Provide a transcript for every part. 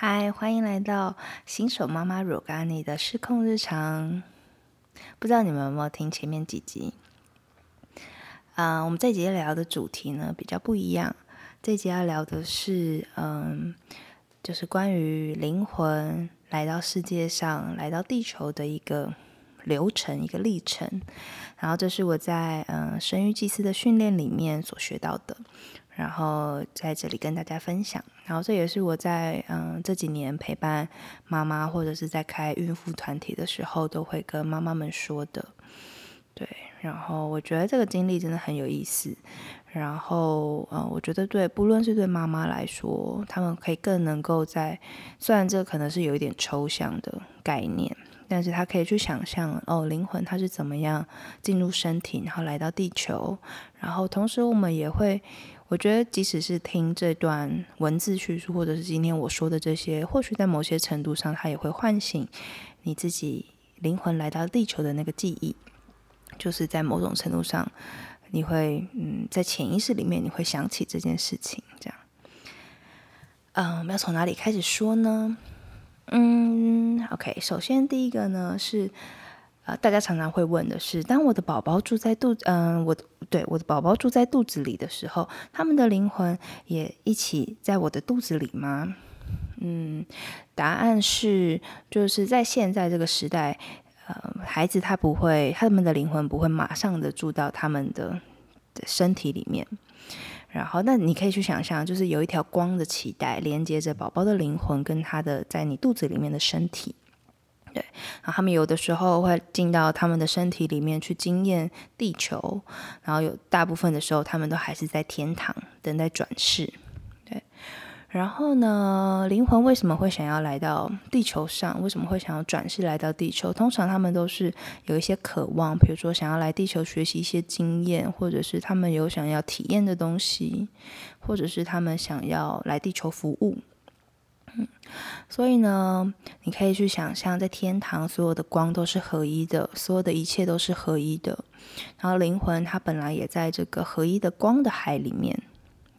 嗨，欢迎来到新手妈妈若干你的失控日常。不知道你们有没有听前面几集？啊，我们这集聊的主题呢比较不一样。这集要聊的是，嗯，就是关于灵魂来到世界上、来到地球的一个流程、一个历程。然后，这是我在嗯生育祭司的训练里面所学到的。然后在这里跟大家分享，然后这也是我在嗯这几年陪伴妈妈或者是在开孕妇团体的时候都会跟妈妈们说的，对。然后我觉得这个经历真的很有意思。然后呃，我觉得对，不论是对妈妈来说，他们可以更能够在，虽然这可能是有一点抽象的概念，但是他可以去想象哦，灵魂它是怎么样进入身体，然后来到地球，然后同时我们也会。我觉得，即使是听这段文字叙述，或者是今天我说的这些，或许在某些程度上，它也会唤醒你自己灵魂来到地球的那个记忆。就是在某种程度上，你会嗯，在潜意识里面，你会想起这件事情。这样，嗯，我们要从哪里开始说呢？嗯，OK，首先第一个呢是。呃，大家常常会问的是，当我的宝宝住在肚，嗯，我对我的宝宝住在肚子里的时候，他们的灵魂也一起在我的肚子里吗？嗯，答案是，就是在现在这个时代，呃，孩子他不会，他们的灵魂不会马上的住到他们的身体里面。然后，那你可以去想象，就是有一条光的脐带连接着宝宝的灵魂跟他的在你肚子里面的身体。对，然后他们有的时候会进到他们的身体里面去经验地球，然后有大部分的时候，他们都还是在天堂等待转世。然后呢，灵魂为什么会想要来到地球上？为什么会想要转世来到地球？通常他们都是有一些渴望，比如说想要来地球学习一些经验，或者是他们有想要体验的东西，或者是他们想要来地球服务。嗯，所以呢，你可以去想象，在天堂，所有的光都是合一的，所有的一切都是合一的。然后灵魂它本来也在这个合一的光的海里面，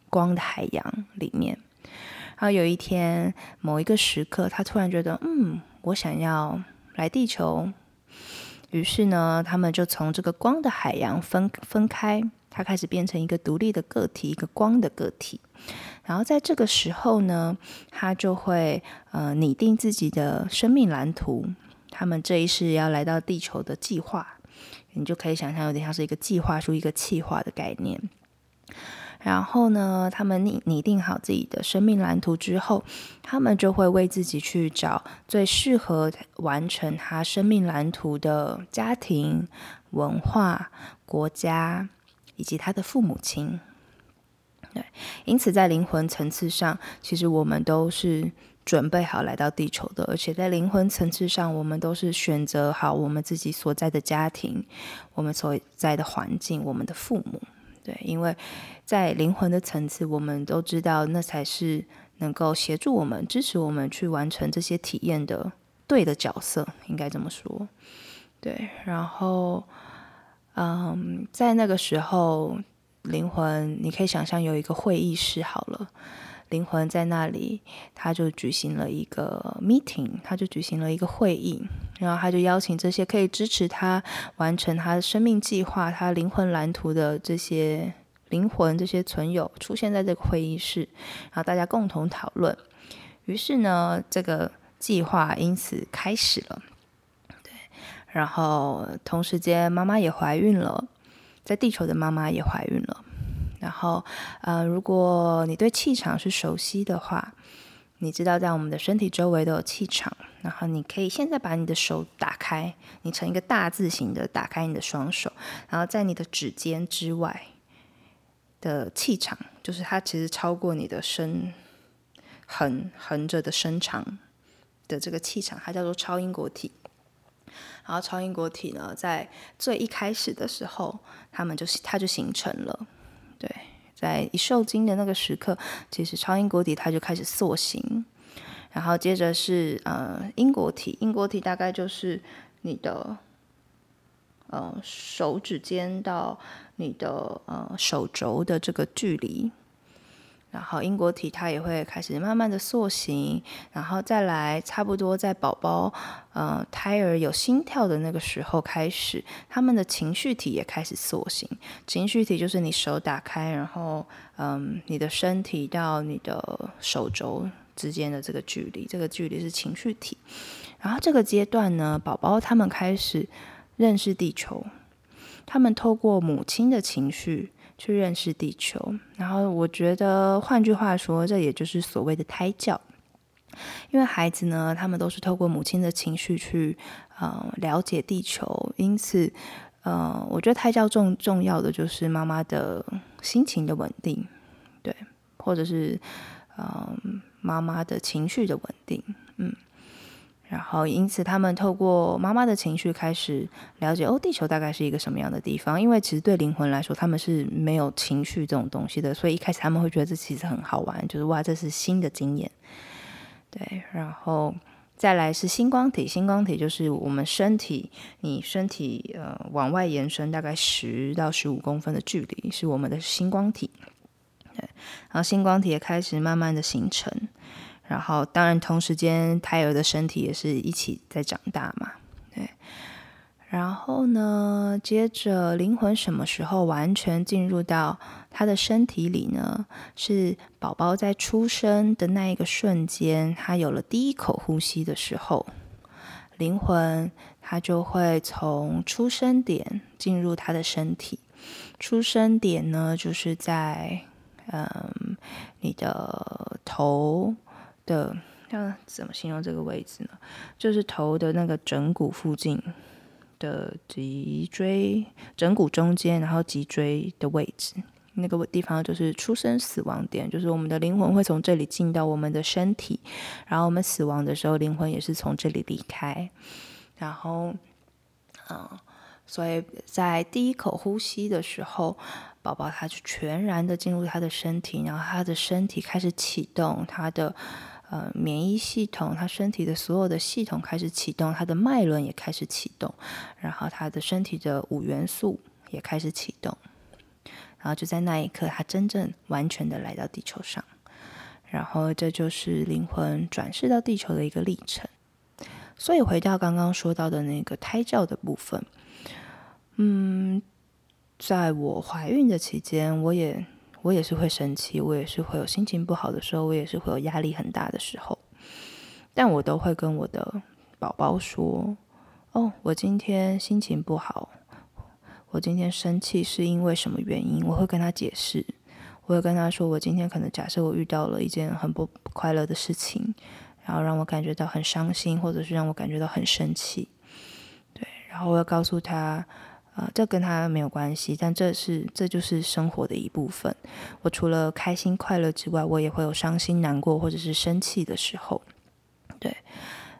光的海洋里面。然后有一天，某一个时刻，他突然觉得，嗯，我想要来地球。于是呢，他们就从这个光的海洋分分开，他开始变成一个独立的个体，一个光的个体。然后在这个时候呢，他就会呃拟定自己的生命蓝图。他们这一世要来到地球的计划，你就可以想象有点像是一个计划书、一个计划的概念。然后呢，他们拟拟定好自己的生命蓝图之后，他们就会为自己去找最适合完成他生命蓝图的家庭、文化、国家以及他的父母亲。对，因此在灵魂层次上，其实我们都是准备好来到地球的，而且在灵魂层次上，我们都是选择好我们自己所在的家庭，我们所在的环境，我们的父母。对，因为在灵魂的层次，我们都知道那才是能够协助我们、支持我们去完成这些体验的对的角色，应该这么说。对，然后，嗯，在那个时候。灵魂，你可以想象有一个会议室好了，灵魂在那里，他就举行了一个 meeting，他就举行了一个会议，然后他就邀请这些可以支持他完成他的生命计划、他灵魂蓝图的这些灵魂、这些存有出现在这个会议室，然后大家共同讨论。于是呢，这个计划因此开始了。对，然后同时间，妈妈也怀孕了。在地球的妈妈也怀孕了，然后，呃，如果你对气场是熟悉的话，你知道在我们的身体周围都有气场，然后你可以现在把你的手打开，你成一个大字形的打开你的双手，然后在你的指尖之外的气场，就是它其实超过你的身横横着的身长的这个气场，它叫做超音果体。然后超音果体呢，在最一开始的时候，他们就它就形成了。对，在一受精的那个时刻，其实超音果体它就开始塑形。然后接着是呃英国体，英国体大概就是你的呃手指尖到你的呃手肘的这个距离。然后英国体它也会开始慢慢的塑形，然后再来差不多在宝宝呃胎儿有心跳的那个时候开始，他们的情绪体也开始塑形。情绪体就是你手打开，然后嗯你的身体到你的手肘之间的这个距离，这个距离是情绪体。然后这个阶段呢，宝宝他们开始认识地球，他们透过母亲的情绪。去认识地球，然后我觉得，换句话说，这也就是所谓的胎教，因为孩子呢，他们都是透过母亲的情绪去，呃，了解地球，因此，呃，我觉得胎教重重要的就是妈妈的心情的稳定，对，或者是，嗯，妈妈的情绪的稳定，嗯。然后，因此他们透过妈妈的情绪开始了解哦，地球大概是一个什么样的地方。因为其实对灵魂来说，他们是没有情绪这种东西的，所以一开始他们会觉得这其实很好玩，就是哇，这是新的经验。对，然后再来是星光体，星光体就是我们身体，你身体呃往外延伸大概十到十五公分的距离，是我们的星光体。对，然后星光体也开始慢慢的形成。然后，当然，同时间胎儿的身体也是一起在长大嘛，对。然后呢，接着灵魂什么时候完全进入到他的身体里呢？是宝宝在出生的那一个瞬间，他有了第一口呼吸的时候，灵魂他就会从出生点进入他的身体。出生点呢，就是在嗯你的头。的要怎么形容这个位置呢？就是头的那个枕骨附近的脊椎，枕骨中间，然后脊椎的位置，那个地方就是出生死亡点，就是我们的灵魂会从这里进到我们的身体，然后我们死亡的时候，灵魂也是从这里离开。然后，嗯，所以在第一口呼吸的时候，宝宝他就全然的进入他的身体，然后他的身体开始启动他的。呃，免疫系统，他身体的所有的系统开始启动，他的脉轮也开始启动，然后他的身体的五元素也开始启动，然后就在那一刻，他真正完全的来到地球上，然后这就是灵魂转世到地球的一个历程。所以回到刚刚说到的那个胎教的部分，嗯，在我怀孕的期间，我也。我也是会生气，我也是会有心情不好的时候，我也是会有压力很大的时候，但我都会跟我的宝宝说：“哦，我今天心情不好，我今天生气是因为什么原因？”我会跟他解释，我会跟他说：“我今天可能假设我遇到了一件很不快乐的事情，然后让我感觉到很伤心，或者是让我感觉到很生气。”对，然后我要告诉他。啊，这跟他没有关系，但这是这就是生活的一部分。我除了开心快乐之外，我也会有伤心难过或者是生气的时候。对，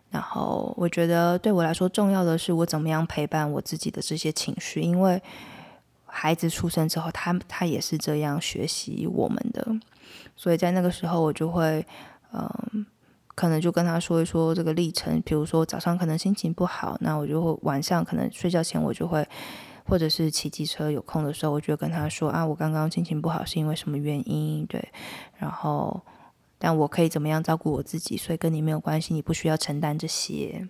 然后我觉得对我来说重要的是我怎么样陪伴我自己的这些情绪，因为孩子出生之后，他他也是这样学习我们的，所以在那个时候我就会嗯。可能就跟他说一说这个历程，比如说早上可能心情不好，那我就会晚上可能睡觉前我就会。或者是骑机车有空的时候，我就跟他说啊，我刚刚心情不好是因为什么原因？对，然后但我可以怎么样照顾我自己？所以跟你没有关系，你不需要承担这些。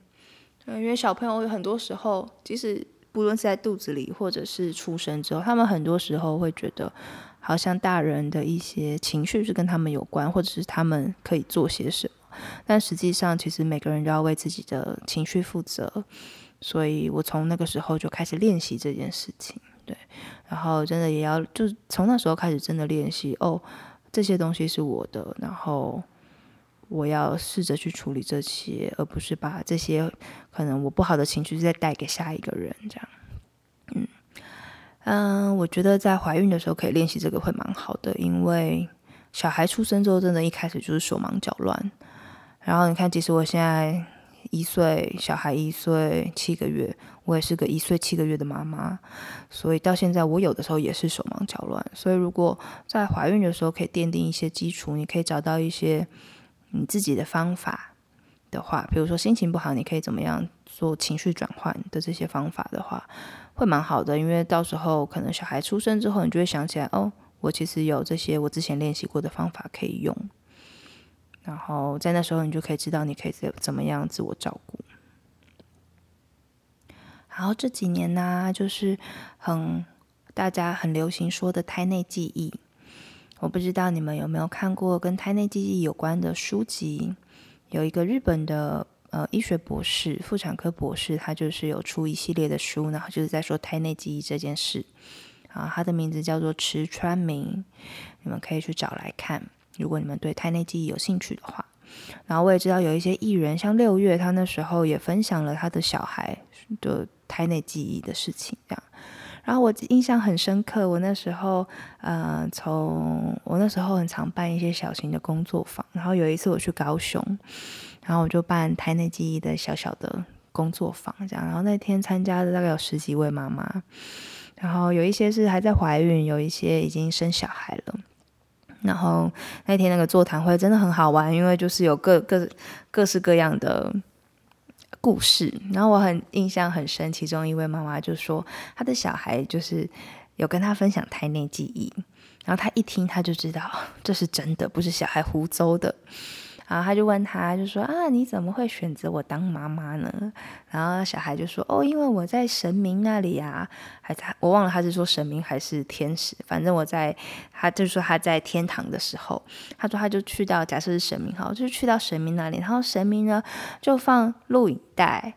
对，因为小朋友有很多时候，即使不论是在肚子里或者是出生之后，他们很多时候会觉得，好像大人的一些情绪是跟他们有关，或者是他们可以做些什么。但实际上，其实每个人都要为自己的情绪负责。所以我从那个时候就开始练习这件事情，对，然后真的也要，就从那时候开始真的练习哦，这些东西是我的，然后我要试着去处理这些，而不是把这些可能我不好的情绪再带给下一个人，这样，嗯嗯，我觉得在怀孕的时候可以练习这个会蛮好的，因为小孩出生之后，真的一开始就是手忙脚乱，然后你看，其实我现在。一岁小孩一岁七个月，我也是个一岁七个月的妈妈，所以到现在我有的时候也是手忙脚乱。所以如果在怀孕的时候可以奠定一些基础，你可以找到一些你自己的方法的话，比如说心情不好，你可以怎么样做情绪转换的这些方法的话，会蛮好的。因为到时候可能小孩出生之后，你就会想起来，哦，我其实有这些我之前练习过的方法可以用，然后在那时候你就可以知道你可以怎怎么样自我照顾。然后这几年呢，就是很大家很流行说的胎内记忆，我不知道你们有没有看过跟胎内记忆有关的书籍？有一个日本的呃医学博士、妇产科博士，他就是有出一系列的书，然后就是在说胎内记忆这件事。啊，他的名字叫做池川明，你们可以去找来看。如果你们对胎内记忆有兴趣的话，然后我也知道有一些艺人，像六月，他那时候也分享了他的小孩的胎内记忆的事情，这样。然后我印象很深刻，我那时候，呃，从我那时候很常办一些小型的工作坊，然后有一次我去高雄，然后我就办胎内记忆的小小的工作坊，这样。然后那天参加的大概有十几位妈妈。然后有一些是还在怀孕，有一些已经生小孩了。然后那天那个座谈会真的很好玩，因为就是有各各各式各样的故事。然后我很印象很深，其中一位妈妈就说，她的小孩就是有跟她分享胎内记忆，然后她一听，她就知道 这是真的，不是小孩胡诌的。然后他就问他，就说啊，你怎么会选择我当妈妈呢？然后小孩就说，哦，因为我在神明那里啊，还他我忘了他是说神明还是天使，反正我在，他就说他在天堂的时候，他说他就去到，假设是神明哈，就是去到神明那里，然后神明呢就放录影带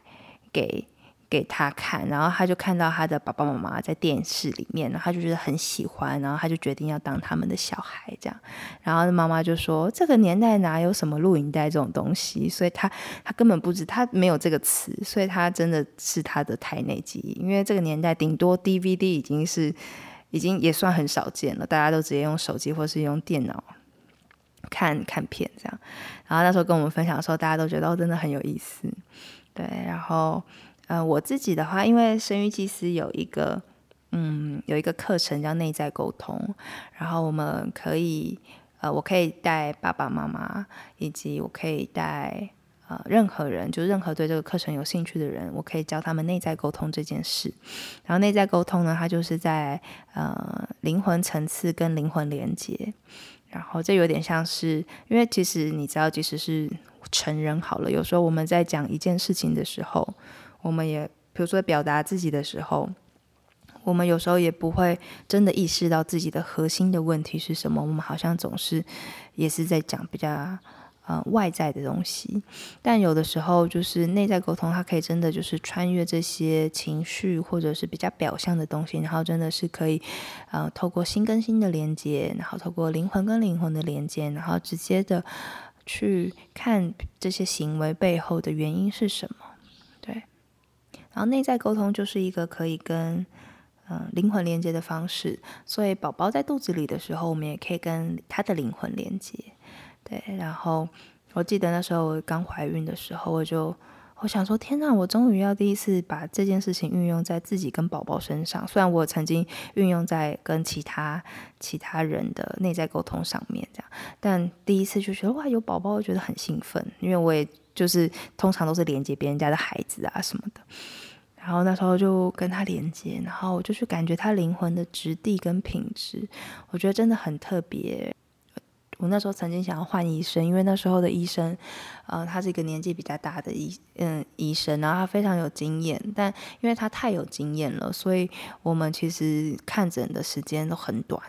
给。给他看，然后他就看到他的爸爸妈妈在电视里面，然后他就觉得很喜欢，然后他就决定要当他们的小孩这样。然后妈妈就说：“这个年代哪有什么录影带这种东西？”所以他他根本不知，他没有这个词，所以他真的是他的台内记忆。因为这个年代顶多 DVD 已经是已经也算很少见了，大家都直接用手机或是用电脑看看片这样。然后那时候跟我们分享的时候，大家都觉得，真的很有意思。对，然后。呃，我自己的话，因为生育祭司有一个，嗯，有一个课程叫内在沟通，然后我们可以，呃，我可以带爸爸妈妈，以及我可以带呃任何人，就任何对这个课程有兴趣的人，我可以教他们内在沟通这件事。然后内在沟通呢，它就是在呃灵魂层次跟灵魂连接，然后这有点像是，因为其实你知道，即使是成人好了，有时候我们在讲一件事情的时候。我们也，比如说表达自己的时候，我们有时候也不会真的意识到自己的核心的问题是什么。我们好像总是也是在讲比较呃外在的东西，但有的时候就是内在沟通，它可以真的就是穿越这些情绪或者是比较表象的东西，然后真的是可以呃透过心跟心的连接，然后透过灵魂跟灵魂的连接，然后直接的去看这些行为背后的原因是什么。然后内在沟通就是一个可以跟嗯灵魂连接的方式，所以宝宝在肚子里的时候，我们也可以跟他的灵魂连接。对，然后我记得那时候我刚怀孕的时候，我就我想说，天呐，我终于要第一次把这件事情运用在自己跟宝宝身上。虽然我曾经运用在跟其他其他人的内在沟通上面，这样，但第一次就觉得哇，有宝宝，我觉得很兴奋，因为我也。就是通常都是连接别人家的孩子啊什么的，然后那时候就跟他连接，然后我就去感觉他灵魂的质地跟品质，我觉得真的很特别。我那时候曾经想要换医生，因为那时候的医生，呃，他是一个年纪比较大的医嗯医生，然后他非常有经验，但因为他太有经验了，所以我们其实看诊的时间都很短。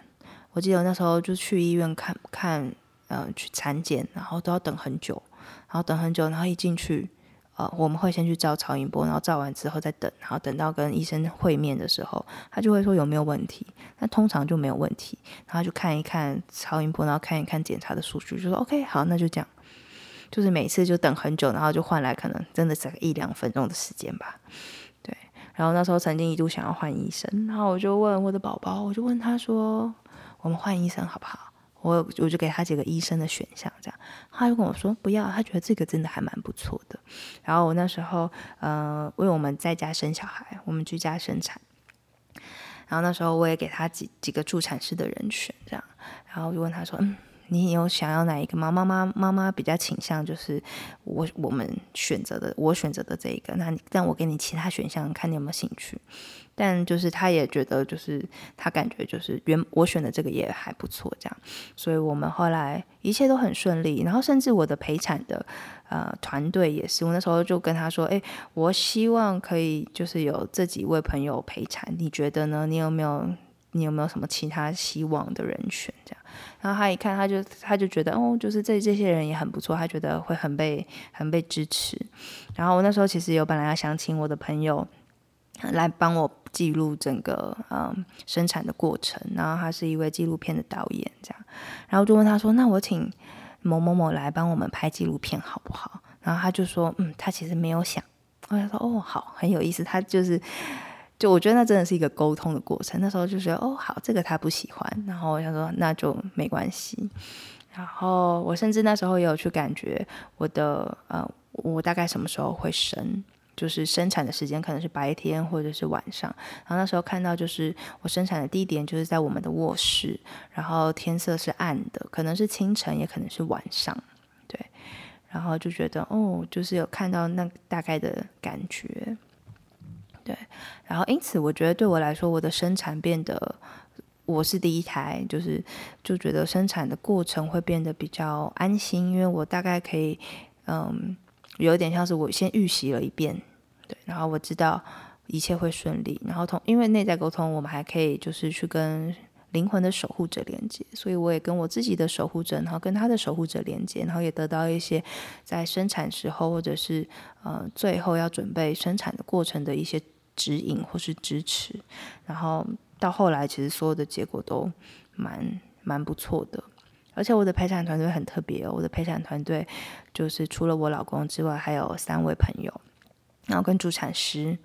我记得那时候就去医院看看，嗯，去产检，然后都要等很久。然后等很久，然后一进去，呃，我们会先去照超音波，然后照完之后再等，然后等到跟医生会面的时候，他就会说有没有问题，那通常就没有问题，然后就看一看超音波，然后看一看检查的数据，就说 OK，好，那就这样，就是每次就等很久，然后就换来可能真的只一两分钟的时间吧，对。然后那时候曾经一度想要换医生，然后我就问我的宝宝，我就问他说，我们换医生好不好？我我就给他几个医生的选项，这样他就跟我说不要，他觉得这个真的还蛮不错的。然后我那时候呃，为我们在家生小孩，我们居家生产，然后那时候我也给他几几个助产师的人选，这样，然后就问他说，嗯，你有想要哪一个吗？妈妈妈妈比较倾向就是我我们选择的，我选择的这一个。那但我给你其他选项，看你有没有兴趣。但就是他也觉得，就是他感觉就是原我选的这个也还不错，这样。所以我们后来一切都很顺利。然后甚至我的陪产的呃团队也是，我那时候就跟他说：“哎，我希望可以就是有这几位朋友陪产，你觉得呢？你有没有？”你有没有什么其他希望的人选？这样，然后他一看，他就他就觉得，哦，就是这这些人也很不错，他觉得会很被很被支持。然后我那时候其实有本来要想请我的朋友来帮我记录整个嗯生产的过程，然后他是一位纪录片的导演，这样，然后就问他说，那我请某某某来帮我们拍纪录片好不好？然后他就说，嗯，他其实没有想。我就说，哦，好，很有意思，他就是。就我觉得那真的是一个沟通的过程。那时候就觉得哦好，这个他不喜欢，然后我想说那就没关系。然后我甚至那时候也有去感觉我的呃，我大概什么时候会生，就是生产的时间可能是白天或者是晚上。然后那时候看到就是我生产的地点就是在我们的卧室，然后天色是暗的，可能是清晨也可能是晚上，对。然后就觉得哦，就是有看到那大概的感觉。对，然后因此我觉得对我来说，我的生产变得我是第一胎，就是就觉得生产的过程会变得比较安心，因为我大概可以，嗯，有点像是我先预习了一遍，对，然后我知道一切会顺利，然后同因为内在沟通，我们还可以就是去跟灵魂的守护者连接，所以我也跟我自己的守护者，然后跟他的守护者连接，然后也得到一些在生产时候或者是呃最后要准备生产的过程的一些。指引或是支持，然后到后来，其实所有的结果都蛮蛮不错的。而且我的陪产团队很特别哦，我的陪产团队就是除了我老公之外，还有三位朋友，然后跟助产师，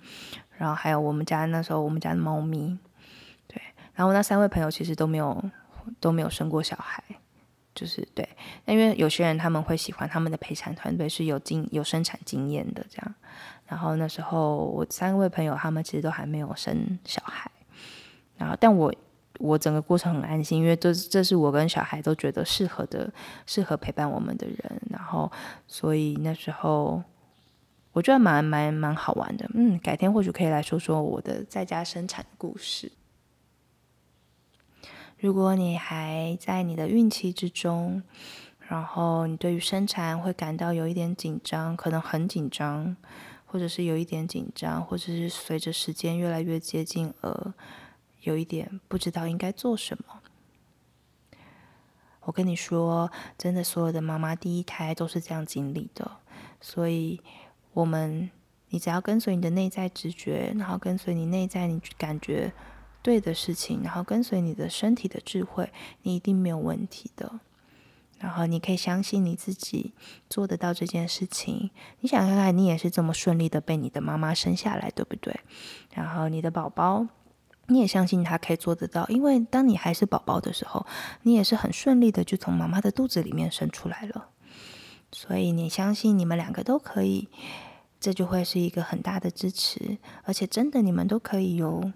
然后还有我们家那时候我们家的猫咪，对，然后那三位朋友其实都没有都没有生过小孩，就是对，那因为有些人他们会喜欢他们的陪产团队是有经有生产经验的这样。然后那时候我三位朋友他们其实都还没有生小孩，然后但我我整个过程很安心，因为这这是我跟小孩都觉得适合的、适合陪伴我们的人，然后所以那时候我觉得蛮蛮蛮好玩的。嗯，改天或许可以来说说我的在家生产故事。如果你还在你的孕期之中，然后你对于生产会感到有一点紧张，可能很紧张。或者是有一点紧张，或者是随着时间越来越接近而有一点不知道应该做什么。我跟你说，真的，所有的妈妈第一胎都是这样经历的。所以，我们你只要跟随你的内在直觉，然后跟随你内在你感觉对的事情，然后跟随你的身体的智慧，你一定没有问题的。然后你可以相信你自己做得到这件事情。你想看看，你也是这么顺利的被你的妈妈生下来，对不对？然后你的宝宝，你也相信他可以做得到，因为当你还是宝宝的时候，你也是很顺利的就从妈妈的肚子里面生出来了。所以你相信你们两个都可以，这就会是一个很大的支持。而且真的，你们都可以哟，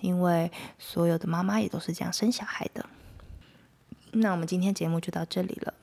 因为所有的妈妈也都是这样生小孩的。那我们今天节目就到这里了。